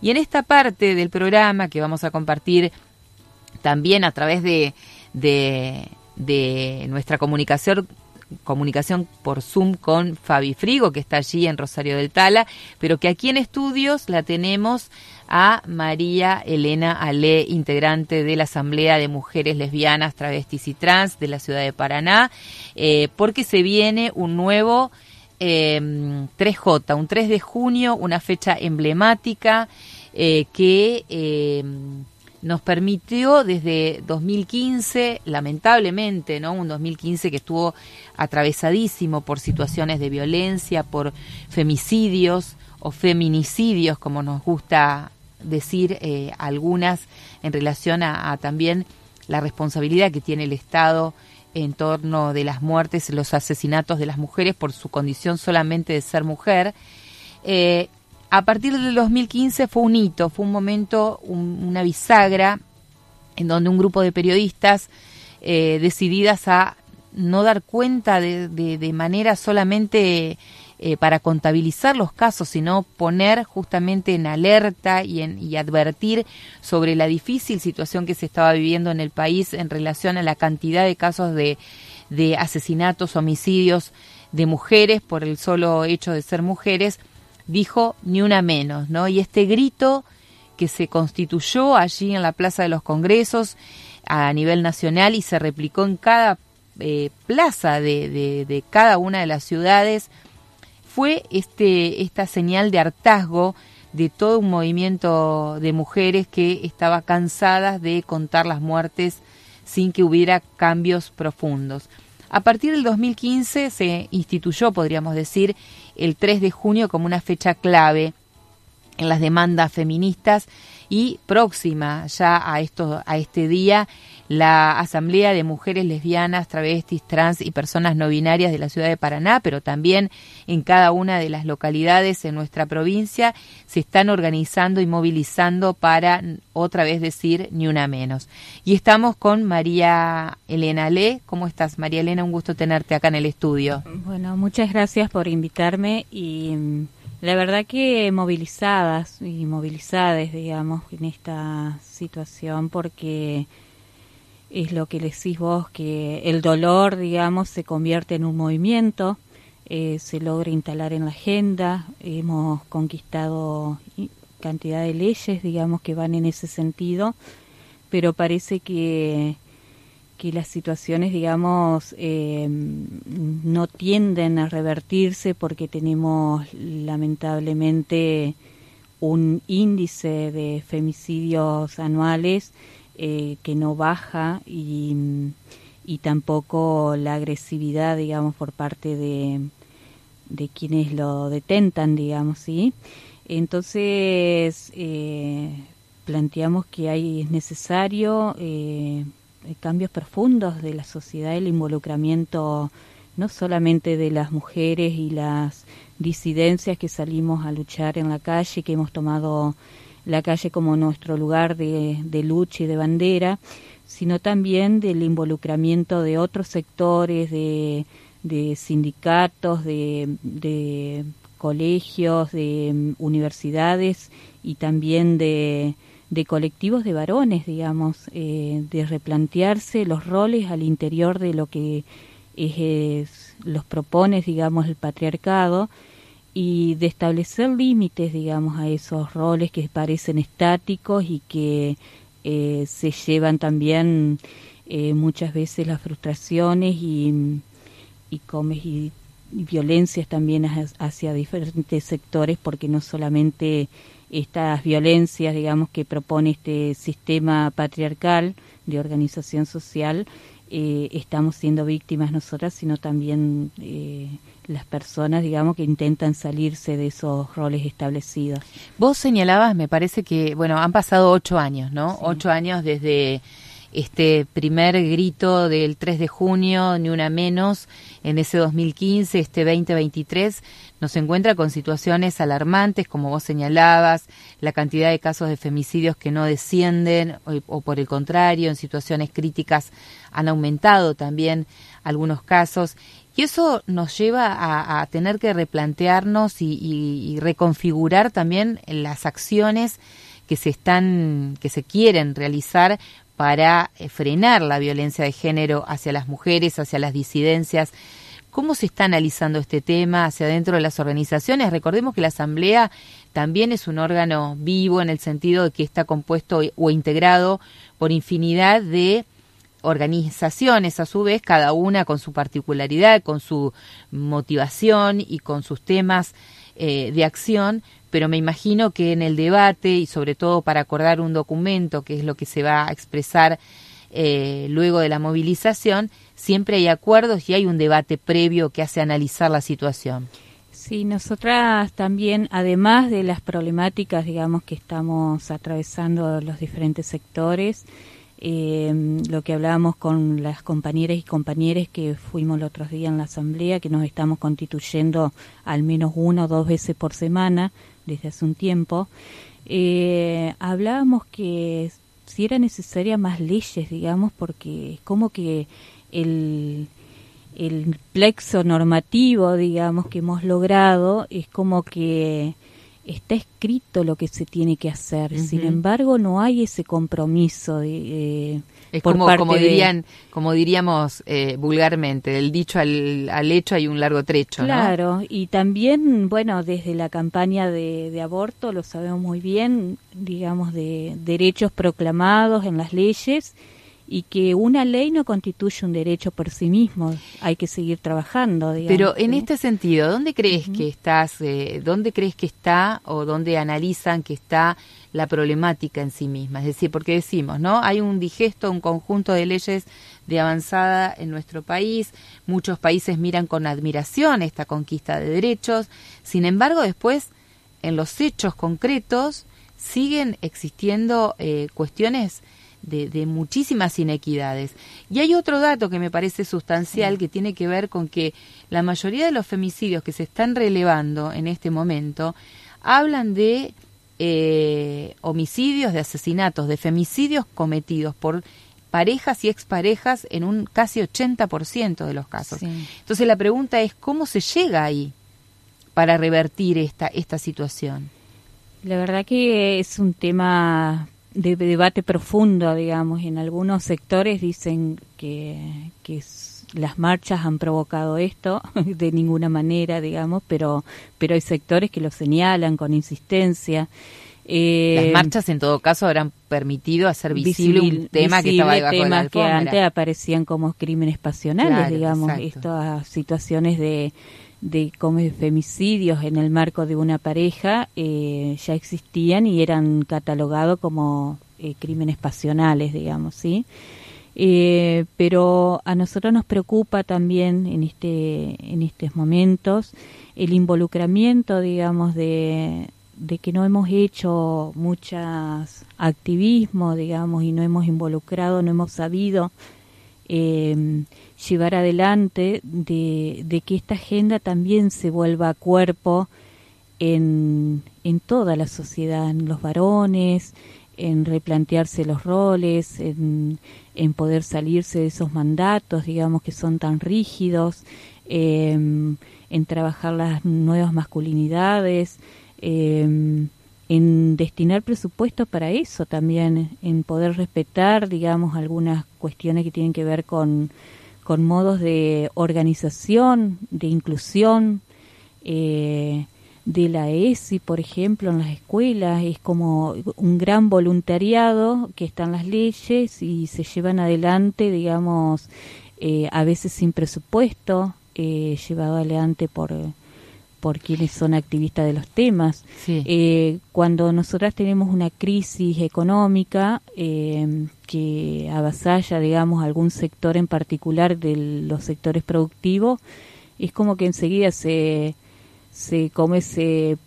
Y en esta parte del programa que vamos a compartir también a través de, de, nuestra comunicación comunicación por Zoom con Fabi Frigo, que está allí en Rosario del Tala, pero que aquí en estudios la tenemos a María Elena Ale, integrante de la Asamblea de Mujeres Lesbianas, Travestis y Trans de la ciudad de Paraná, eh, porque se viene un nuevo 3J, em, un 3 de junio, una fecha emblemática eh, que em, nos permitió desde 2015, lamentablemente, ¿no? Un 2015 que estuvo atravesadísimo por situaciones de violencia, por femicidios o feminicidios, como nos gusta decir eh, algunas en relación a, también la responsabilidad que tiene el Estado en torno de las muertes, los asesinatos de las mujeres por su condición solamente de ser mujer. Eh, a partir del 2015 fue un hito, fue un momento, una bisagra, en donde un grupo de periodistas eh, decididas a no dar cuenta de, de, manera solamente eh, para contabilizar los casos, sino poner justamente en alerta y, en, y advertir sobre la difícil situación que se estaba viviendo en el país en relación a la cantidad de casos de, de asesinatos, homicidios de mujeres por el solo hecho de ser mujeres dijo ni una menos, ¿no? Y este grito que se constituyó allí en la Plaza de los Congresos a nivel nacional y se replicó en cada eh, plaza de, de, cada una de las ciudades, fue este, esta señal de hartazgo de todo un movimiento de mujeres que estaba cansadas de contar las muertes sin que hubiera cambios profundos. A partir del 2015 se instituyó, podríamos decir, el 3 de junio como una fecha clave en las demandas feministas y próxima ya a esto a este día la Asamblea de Mujeres Lesbianas, Travestis, Trans y Personas No Binarias de la ciudad de Paraná, pero también en cada una de las localidades en nuestra provincia se están organizando y movilizando para otra vez decir ni una menos. Y estamos con María Elena Le. ¿Cómo estás, María Elena? Un gusto tenerte acá en el estudio. Bueno, muchas gracias por invitarme y mm, la verdad que movilizadas y movilizadas, digamos, en esta situación porque es lo que decís vos, que el dolor, digamos, se convierte en un movimiento, eh, se logra instalar en la agenda, hemos conquistado cantidad de leyes, digamos, que van en ese sentido, pero parece que, que las situaciones, digamos, eh, no tienden a revertirse porque tenemos lamentablemente un índice de femicidios anuales eh, que no baja y, y, tampoco la agresividad, digamos, por parte de, de quienes lo detentan, digamos, ¿sí? Entonces, eh, planteamos que hay, es necesario eh, cambios profundos de la sociedad, el involucramiento no solamente de las mujeres y las disidencias que salimos a luchar en la calle, que hemos tomado la calle como nuestro lugar de, lucha y de bandera, sino también del involucramiento de otros sectores, de, sindicatos, de, colegios, de mm, universidades y también de, colectivos de varones, digamos, eh, de replantearse los roles al interior de lo que es, los propone, digamos, el patriarcado y de establecer límites, digamos, a esos roles que parecen estáticos y que eh, se llevan también eh, muchas veces las frustraciones y, y, comes, y, violencias también hacia diferentes sectores, porque no solamente estas violencias, digamos, que propone este sistema patriarcal de organización social, eh, estamos siendo víctimas nosotras, sino también eh, las personas, digamos, que intentan salirse de esos roles establecidos. Vos señalabas, me parece que, bueno, han pasado ocho años, ¿no? Ocho años desde este primer grito del 3 de junio, ni una menos, en ese 2015, este 2023, nos encuentra con situaciones alarmantes, como vos señalabas, la cantidad de casos de femicidios que no descienden o, o por el contrario, en situaciones críticas han aumentado también algunos casos Y eso nos lleva a, tener que replantearnos y, reconfigurar también las acciones que se están, que se quieren realizar para eh, frenar la violencia de género hacia las mujeres, hacia las disidencias. ¿Cómo se está analizando este tema hacia dentro de las organizaciones? Recordemos que la Asamblea también es un órgano vivo en el sentido de que está compuesto o integrado por infinidad de organizaciones, a su vez, cada una con su particularidad, con su motivación y con sus temas eh, de acción, pero me imagino que en el debate y sobre todo para acordar un documento, que es lo que se va a expresar eh, luego de la movilización, siempre hay acuerdos y hay un debate previo que hace analizar la situación. Sí, nosotras también, además de las problemáticas, digamos, que estamos atravesando los diferentes sectores, eh, lo que hablábamos con las compañeras y compañeros que fuimos el otro día en la asamblea, que nos estamos constituyendo al menos una o dos veces por semana desde hace un tiempo, eh, hablábamos que si era necesaria más leyes, digamos, porque es como que el el plexo normativo, digamos, que hemos logrado, es como que está escrito lo que se tiene que hacer. Sin embargo, no hay ese compromiso de, eh, es como, como dirían, como diríamos eh, vulgarmente, del dicho al, al, hecho hay un largo trecho. Claro, y también, bueno, desde la campaña de, de aborto lo sabemos muy bien, digamos, de derechos proclamados en las leyes y que una ley no constituye un derecho por sí mismo, hay que seguir trabajando. Pero en este sentido, ¿dónde crees que estás, eh, dónde crees que está o dónde analizan que está la problemática en sí misma? Es decir, porque decimos, ¿no? Hay un digesto, un conjunto de leyes de avanzada en nuestro país, muchos países miran con admiración esta conquista de derechos, sin embargo, después, en los hechos concretos, siguen existiendo eh, cuestiones de, muchísimas inequidades. Y hay otro dato que me parece sustancial que tiene que ver con que la mayoría de los femicidios que se están relevando en este momento hablan de eh, homicidios, de asesinatos, de femicidios cometidos por parejas y exparejas en un casi 80% de los casos. Entonces la pregunta es cómo se llega ahí para revertir esta esta situación. La verdad que es un tema de debate profundo, digamos. En algunos sectores dicen que, que las marchas han provocado esto de ninguna manera, digamos, pero, pero hay sectores que lo señalan con insistencia. Eh, las marchas, en todo caso, habrán permitido hacer visible, un tema que estaba debajo de la que antes aparecían como crímenes pasionales, digamos, estas situaciones de de femicidios en el marco de una pareja eh, ya existían y eran catalogados como eh, crímenes pasionales, digamos, ¿sí? Eh, pero a nosotros nos preocupa también en este en estos momentos el involucramiento, digamos, de, de que no hemos hecho muchas activismo, digamos, y no hemos involucrado, no hemos sabido eh, llevar adelante de, que esta agenda también se vuelva cuerpo en, en toda la sociedad, en los varones, en replantearse los roles, en, en poder salirse de esos mandatos, digamos, que son tan rígidos, em, en trabajar las nuevas masculinidades, eh, en destinar presupuesto para eso también, en poder respetar, digamos, algunas cuestiones que tienen que ver con, con modos de organización, de inclusión, eh, de la ESI, por ejemplo, en las escuelas, es como un gran voluntariado que están las leyes y se llevan adelante, digamos, eh, a veces sin presupuesto, eh, llevado adelante por por quienes son activistas de los temas. Eh, cuando nosotras tenemos una crisis económica eh, que avasalla, digamos, algún sector en particular de los sectores productivos, es como que enseguida se, se come se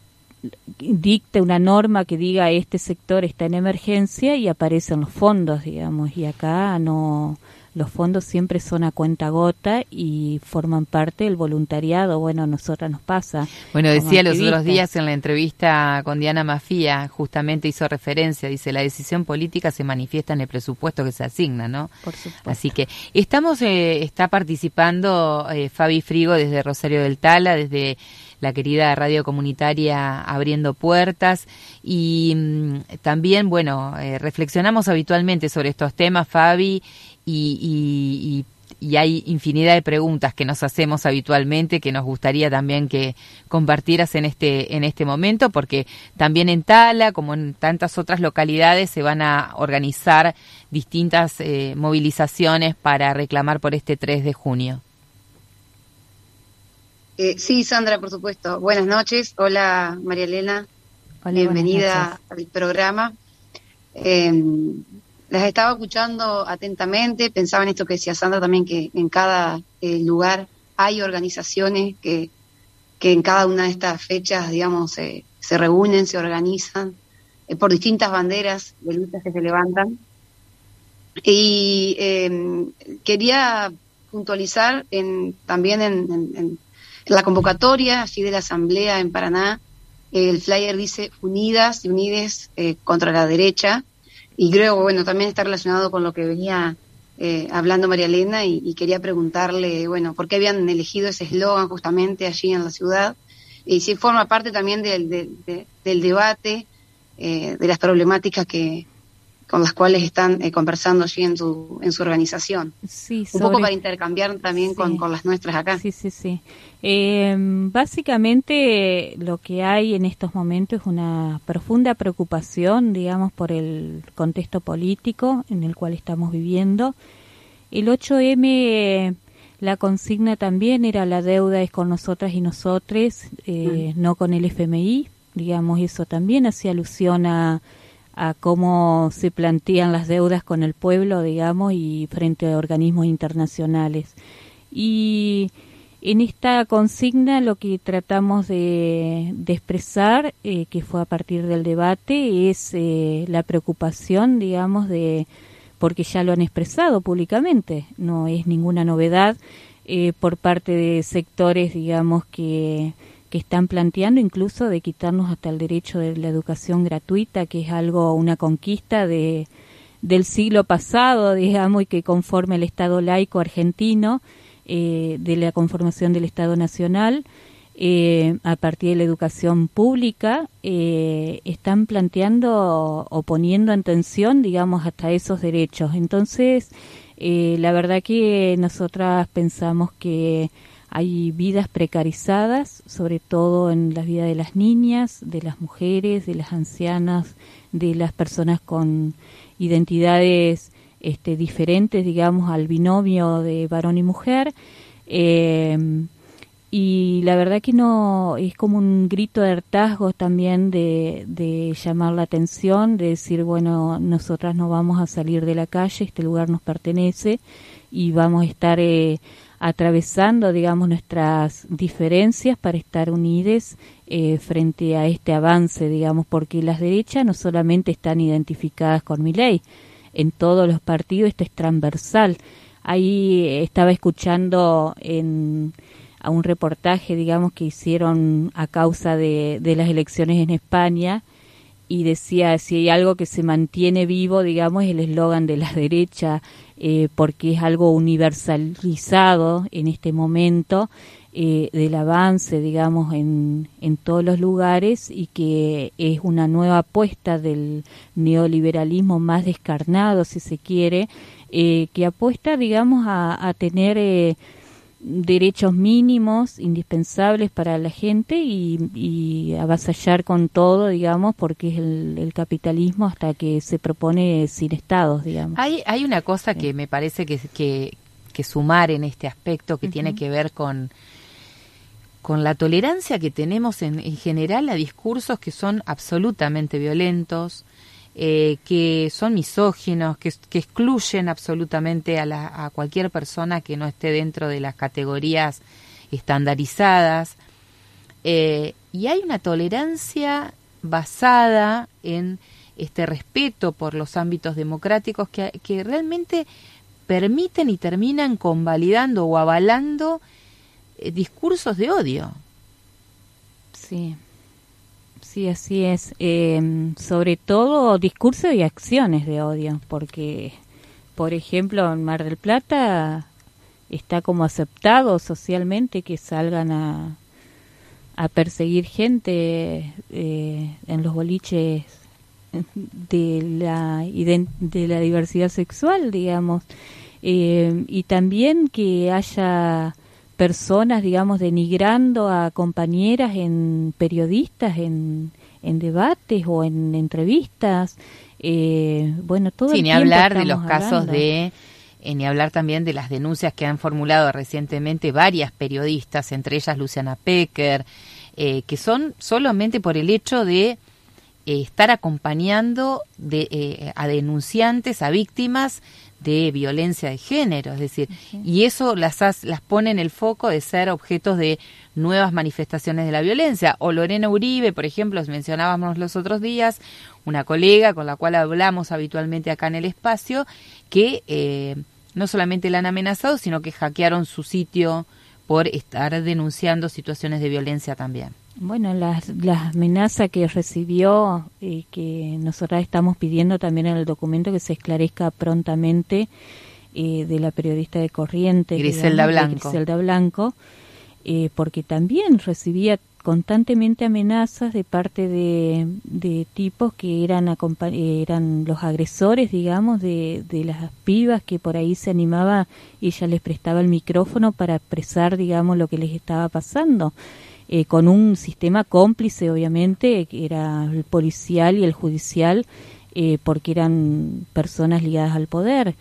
dicta una norma que diga este sector está en emergencia y aparecen los fondos, digamos, y acá no los fondos siempre son a cuenta gota y forman parte del voluntariado. Bueno, a nosotras nos pasa. Bueno, decía los otros días en la entrevista con Diana Mafía, justamente hizo referencia, dice, la decisión política se manifiesta en el presupuesto que se asigna, ¿no? Por supuesto. Así que estamos, eh, está participando eh, Fabi Frigo desde Rosario del Tala, desde la querida radio comunitaria abriendo puertas y mm, también, bueno, eh, reflexionamos habitualmente sobre estos temas, Fabi, y, y, hay infinidad de preguntas que nos hacemos habitualmente que nos gustaría también que compartieras en este en este momento porque también en Tala como en tantas otras localidades se van a organizar distintas eh, movilizaciones para reclamar por este 3 de junio. Eh, sí, Sandra, por supuesto. Buenas noches. Hola, María Elena. Bienvenida al programa. Eh, las estaba escuchando atentamente. Pensaba en esto que decía Sandra también, que en cada eh, lugar hay organizaciones que, que en cada una de estas fechas, digamos, se reúnen, se organizan eh, por distintas banderas de luchas que se levantan. Y quería puntualizar en, también en la convocatoria así de la Asamblea en Paraná, el flyer dice unidas y unides eh, contra la derecha, y creo, bueno, también está relacionado con lo que venía eh, hablando María Elena, y, quería preguntarle, bueno, por qué habían elegido ese eslogan justamente allí en la ciudad, y si forma parte también del, del debate, eh, de las problemáticas que, con las cuales están eh, conversando allí en su, en su organización. Sí, Un poco para intercambiar también con, con, las nuestras acá. Sí, sí, sí. Eh, básicamente lo que hay en estos momentos es una profunda preocupación, digamos, por el contexto político en el cual estamos viviendo. El 8M, la consigna también era la deuda es con nosotras y nosotres, eh, mm. no con el FMI. Digamos, eso también hacía alusión a a cómo se plantean las deudas con el pueblo, digamos, y frente a organismos internacionales. Y en esta consigna lo que tratamos de, expresar, eh, que fue a partir del debate, es eh, la preocupación, digamos, de porque ya lo han expresado públicamente, no es ninguna novedad eh, por parte de sectores, digamos, que que están planteando incluso de quitarnos hasta el derecho de la educación gratuita, que es algo, una conquista de, del siglo pasado, digamos, y que conforme el Estado laico argentino, eh, de la conformación del Estado Nacional, eh, a partir de la educación pública, eh, están planteando o poniendo en tensión, digamos, hasta esos derechos. Entonces, la verdad que nosotras pensamos que hay vidas precarizadas, sobre todo en la vida de las niñas, de las mujeres, de las ancianas, de las personas con identidades este, diferentes, digamos, al binomio de varón y mujer. Em, y la verdad que no es como un grito de hartazgo también de, de, llamar la atención, de decir, bueno, nosotras no vamos a salir de la calle, este lugar nos pertenece y vamos a estar eh, atravesando, digamos, nuestras diferencias para estar unides eh, frente a este avance, digamos, porque las derechas no solamente están identificadas con mi ley, en todos los partidos esto es transversal. Ahí estaba escuchando en, a un reportaje, digamos, que hicieron a causa de las elecciones en España y decía, si hay algo que se mantiene vivo, digamos, el eslogan de la derecha, eh, porque es algo universalizado en este momento eh, del avance, digamos, en, en todos los lugares y que es una nueva apuesta del neoliberalismo más descarnado, si se quiere, eh, que apuesta, digamos, a, a tener derechos mínimos indispensables para la gente y, y avasallar con todo, digamos, porque es el, capitalismo hasta que se propone sin estados, digamos. Hay, hay una cosa que me parece que, que, que sumar en este aspecto que tiene que ver con con la tolerancia que tenemos en, en general a discursos que son absolutamente violentos, eh, que son misóginos, que, excluyen absolutamente a, cualquier persona que no esté dentro de las categorías estandarizadas. Eh, y hay una tolerancia basada en este respeto por los ámbitos democráticos que, realmente permiten y terminan convalidando o avalando eh, discursos de odio. Sí, sí, así es. Em, sobre todo discursos y acciones de odio, porque, por ejemplo, en Mar del Plata está como aceptado socialmente que salgan a, a perseguir gente eh, en los boliches de la, de la diversidad sexual, digamos, eh, y también que haya personas, digamos, denigrando a compañeras en periodistas, en, en debates o en entrevistas. Eh, bueno, todo Sin hablar de los casos de eh, ni hablar también de las denuncias que han formulado recientemente varias periodistas, entre ellas Luciana Pecker, eh, que son solamente por el hecho de eh, estar acompañando de, a denunciantes, a víctimas de violencia de género, es decir, y eso las, las pone en el foco de ser objetos de nuevas manifestaciones de la violencia. O Lorena Uribe, por ejemplo, mencionábamos los otros días, una colega con la cual hablamos habitualmente acá en el espacio, que eh, no solamente la han amenazado, sino que hackearon su sitio por estar denunciando situaciones de violencia también. Bueno, la, la amenaza que recibió y que nosotras estamos pidiendo también en el documento que se esclarezca prontamente eh, de la periodista de Corrientes, Griselda Blanco, Griselda Blanco eh, porque también recibía constantemente amenazas de parte de, de tipos que eran, eran los agresores, digamos, de, de las pibas que por ahí se animaba y ella les prestaba el micrófono para expresar, digamos, lo que les estaba pasando. Eh, con un sistema cómplice, obviamente, que era el policial y el judicial, eh, porque eran personas ligadas al poder.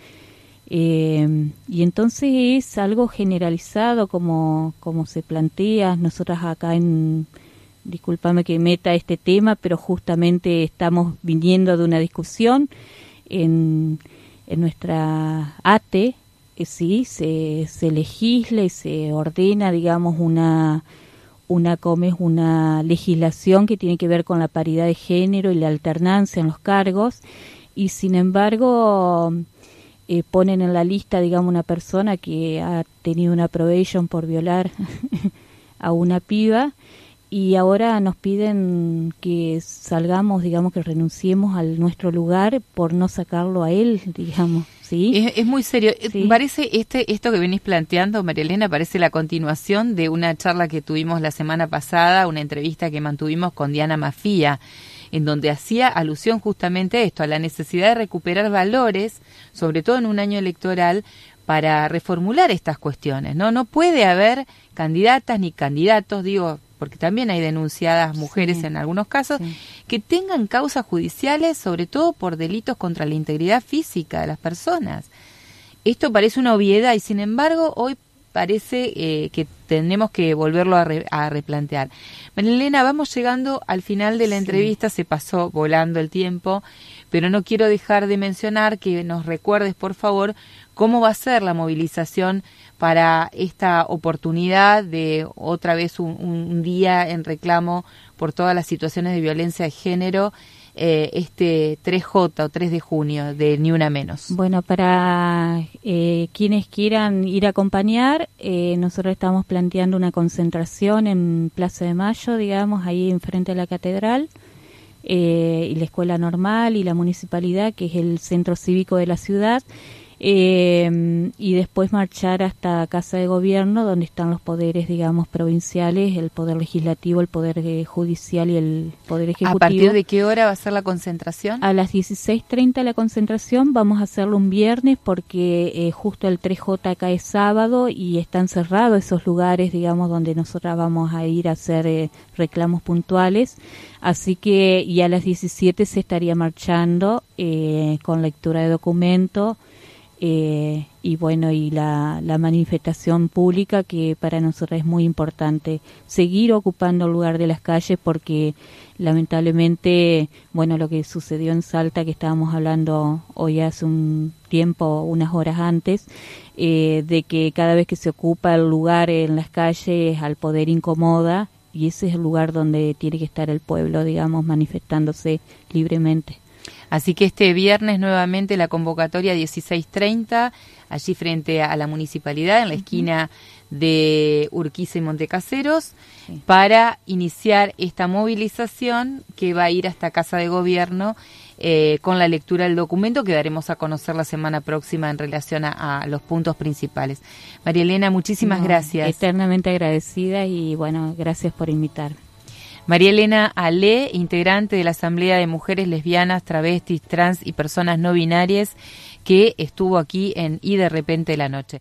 Eh, y entonces es algo generalizado como, como se plantea. Nosotras acá en, discúlpame que meta este tema, pero justamente estamos viniendo de una discusión en, en nuestra ATE, sí, se, se legisla y se ordena, digamos, una, una, una legislación que tiene que ver con la paridad de género y la alternancia en los cargos, y sin embargo eh, ponen en la lista, digamos, una persona que ha tenido una probation por violar a una piba y ahora nos piden que salgamos, digamos, que renunciemos al nuestro lugar por no sacarlo a él, digamos. ¿Sí? Es, muy serio. Eh, parece este esto que venís planteando, María Elena, parece la continuación de una charla que tuvimos la semana pasada, una entrevista que mantuvimos con Diana Mafía en donde hacía alusión justamente a esto, a la necesidad de recuperar valores, sobre todo en un año electoral, para reformular estas cuestiones. No, no puede haber candidatas ni candidatos, digo, porque también hay denunciadas mujeres en algunos casos, que tengan causas judiciales, sobre todo por delitos contra la integridad física de las personas. Esto parece una obviedad y sin embargo hoy parece eh, que tenemos que volverlo a, replantear. Marilena, vamos llegando al final de la entrevista, se pasó volando el tiempo, pero no quiero dejar de mencionar que nos recuerdes, por favor, cómo va a ser la movilización para esta oportunidad de otra vez un día en reclamo por todas las situaciones de violencia de género eh, este 3J o 3 de junio de Ni Una Menos? Bueno, para eh, quienes quieran ir a acompañar, eh, nosotros estamos planteando una concentración en Plaza de Mayo, digamos, ahí enfrente de la catedral. y la escuela normal y la municipalidad, que es el centro cívico de la ciudad, eh, y después marchar hasta Casa de Gobierno, donde están los poderes, digamos, provinciales, el poder legislativo, el poder eh, judicial y el poder ejecutivo. ¿A partir de qué hora va a ser la concentración? A las 16.30 la concentración, vamos a hacerlo un viernes porque eh, justo el 3J acá es sábado y están cerrados esos lugares, digamos, donde nosotras vamos a ir a hacer eh, reclamos puntuales. Así que, y a las 17 se estaría marchando con lectura de documento eh, y bueno, y la, la, manifestación pública que para nosotros es muy importante. Seguir ocupando el lugar de las calles porque lamentablemente, bueno, lo que sucedió en Salta, que estábamos hablando hoy hace un tiempo, unas horas antes, eh, de que cada vez que se ocupa el lugar en las calles al poder incomoda y ese es el lugar donde tiene que estar el pueblo, digamos, manifestándose libremente. Así que este viernes nuevamente la convocatoria 16.30, allí frente a la municipalidad, en la esquina de Urquiza y Montecaseros, para iniciar esta movilización que va a ir hasta Casa de Gobierno eh, con la lectura del documento que daremos a conocer la semana próxima en relación a, los puntos principales. María Elena, muchísimas gracias. Eternamente agradecida y bueno, gracias por invitar. María Elena Ale, integrante de la Asamblea de Mujeres Lesbianas, Travestis, Trans y Personas No Binarias, que estuvo aquí en Y de repente la noche.